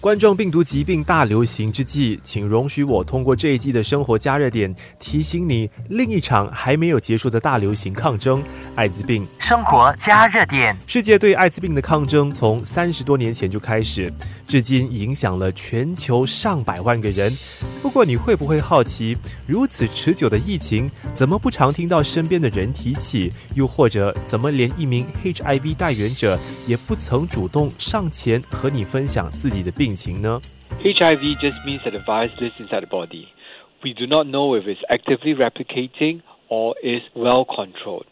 冠状病毒疾病大流行之际，请容许我通过这一季的生活加热点提醒你，另一场还没有结束的大流行抗争——艾滋病。生活加热点，世界对艾滋病的抗争从三十多年前就开始，至今影响了全球上百万个人。不过，你会不会好奇，如此持久的疫情，怎么不常听到身边的人提起？又或者，怎么连一名 HIV 代言者也不曾主动上前和你分享自己的病？病情呢？HIV just means that the virus lives inside the body. We do not know if it's actively replicating or is well controlled.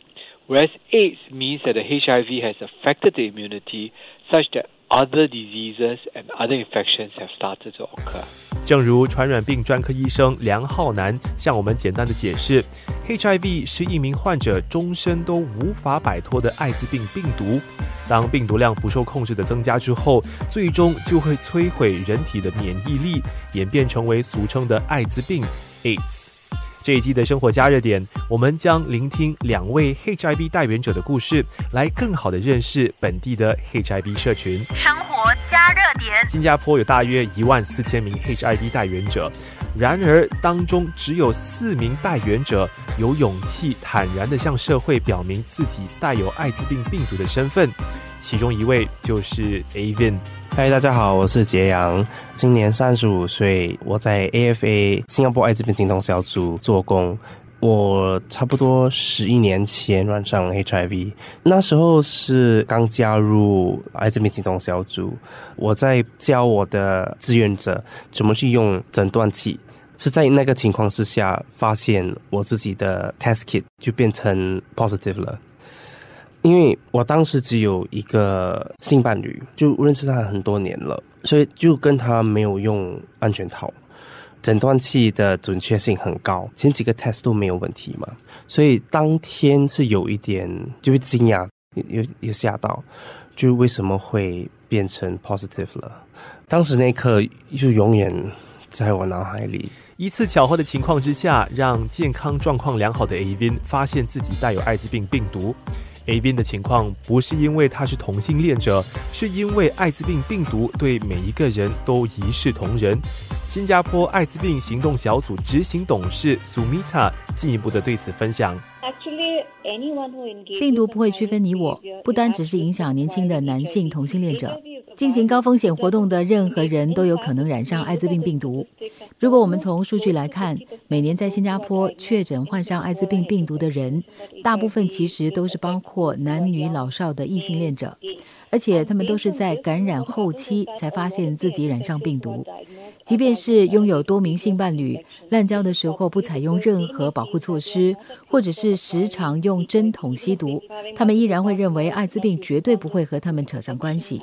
Whereas AIDS means that the HIV has affected the immunity such that other diseases and other infections have started to occur. 正如传染病专科医生梁浩南向我们简单的解释，HIV 是一名患者终身都无法摆脱的艾滋病病毒。当病毒量不受控制的增加之后，最终就会摧毁人体的免疫力，演变成为俗称的艾滋病 （AIDS）。这一季的生活加热点，我们将聆听两位 HIV 代言者的故事，来更好的认识本地的 HIV 社群。生活加热点，新加坡有大约一万四千名 HIV 代言者，然而当中只有四名代言者有勇气坦然的向社会表明自己带有艾滋病病毒的身份，其中一位就是 Avin。嗨，大家好，我是杰阳，今年三十五岁，我在 AFA 新加坡艾滋病行动小组做工。我差不多十一年前染上 HIV，那时候是刚加入艾滋病行动小组，我在教我的志愿者怎么去用诊断器，是在那个情况之下发现我自己的 test kit 就变成 positive 了。因为我当时只有一个性伴侣，就认识他很多年了，所以就跟他没有用安全套。诊断器的准确性很高，前几个 test 都没有问题嘛，所以当天是有一点就会惊讶，有有吓到，就为什么会变成 positive 了？当时那一刻就永远在我脑海里。一次巧合的情况之下，让健康状况良好的 Avin 发现自己带有艾滋病病毒。A B 的情况不是因为他是同性恋者，是因为艾滋病病毒对每一个人都一视同仁。新加坡艾滋病行动小组执行董事 Sumita 进一步的对此分享。病毒不会区分你我，不单只是影响年轻的男性同性恋者，进行高风险活动的任何人都有可能染上艾滋病病毒。如果我们从数据来看，每年在新加坡确诊患上艾滋病病毒的人，大部分其实都是包括男女老少的异性恋者，而且他们都是在感染后期才发现自己染上病毒。即便是拥有多名性伴侣，滥交的时候不采用任何保护措施，或者是时常用针筒吸毒，他们依然会认为艾滋病绝对不会和他们扯上关系。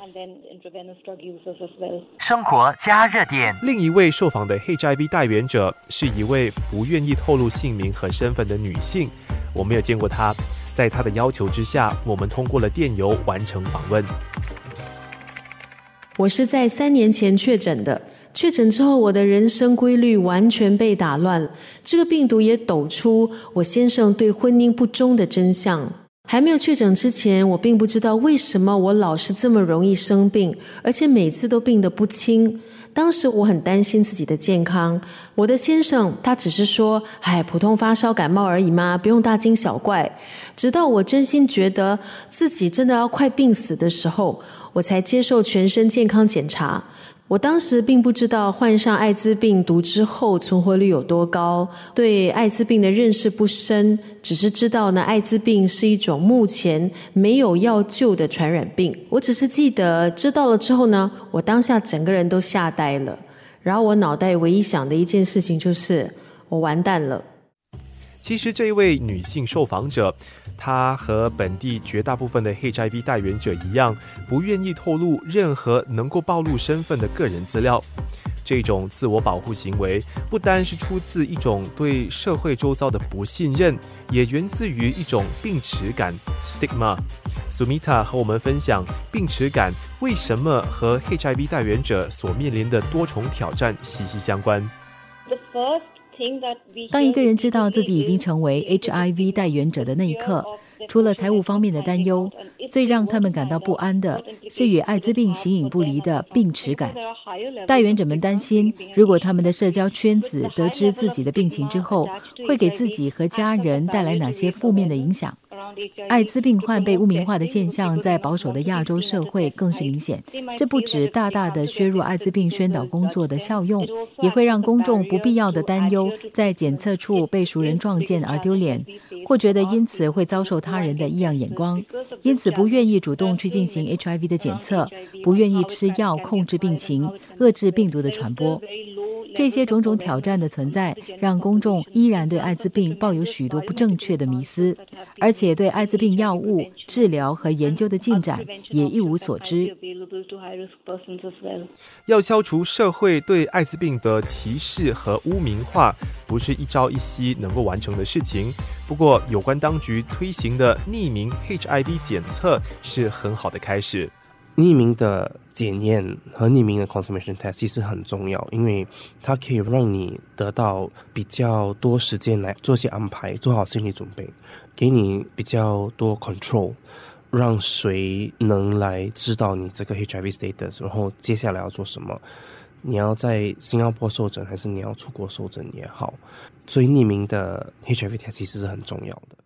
生活加热点。另一位受访的 HIV 代言者是一位不愿意透露姓名和身份的女性，我没有见过她。在她的要求之下，我们通过了电邮完成访问。我是在三年前确诊的。确诊之后，我的人生规律完全被打乱。这个病毒也抖出我先生对婚姻不忠的真相。还没有确诊之前，我并不知道为什么我老是这么容易生病，而且每次都病得不轻。当时我很担心自己的健康。我的先生他只是说：“哎，普通发烧感冒而已嘛，不用大惊小怪。”直到我真心觉得自己真的要快病死的时候，我才接受全身健康检查。我当时并不知道患上艾滋病毒之后存活率有多高，对艾滋病的认识不深，只是知道呢，艾滋病是一种目前没有药救的传染病。我只是记得知道了之后呢，我当下整个人都吓呆了，然后我脑袋唯一想的一件事情就是我完蛋了。其实这位女性受访者。她和本地绝大部分的 HIV 代言者一样，不愿意透露任何能够暴露身份的个人资料。这种自我保护行为，不单是出自一种对社会周遭的不信任，也源自于一种病耻感 （stigma）。Sumita 和我们分享病耻感为什么和 HIV 代言者所面临的多重挑战息息相关。当一个人知道自己已经成为 HIV 代言者的那一刻，除了财务方面的担忧，最让他们感到不安的是与艾滋病形影不离的病耻感。带源者们担心，如果他们的社交圈子得知自己的病情之后，会给自己和家人带来哪些负面的影响。艾滋病患被污名化的现象在保守的亚洲社会更是明显。这不止大大的削弱艾滋病宣导工作的效用，也会让公众不必要的担忧在检测处被熟人撞见而丢脸，或觉得因此会遭受他人的异样眼光，因此不愿意主动去进行 HIV 的检测，不愿意吃药控制病情，遏制病毒的传播。这些种种挑战的存在，让公众依然对艾滋病抱有许多不正确的迷思，而且对艾滋病药物治疗和研究的进展也一无所知。要消除社会对艾滋病的歧视和污名化，不是一朝一夕能够完成的事情。不过，有关当局推行的匿名 HIV 检测是很好的开始。匿名的检验和匿名的 confirmation test 其实很重要，因为它可以让你得到比较多时间来做些安排，做好心理准备，给你比较多 control，让谁能来知道你这个 HIV status，然后接下来要做什么，你要在新加坡受诊还是你要出国受诊也好，所以匿名的 HIV test 其实是很重要的。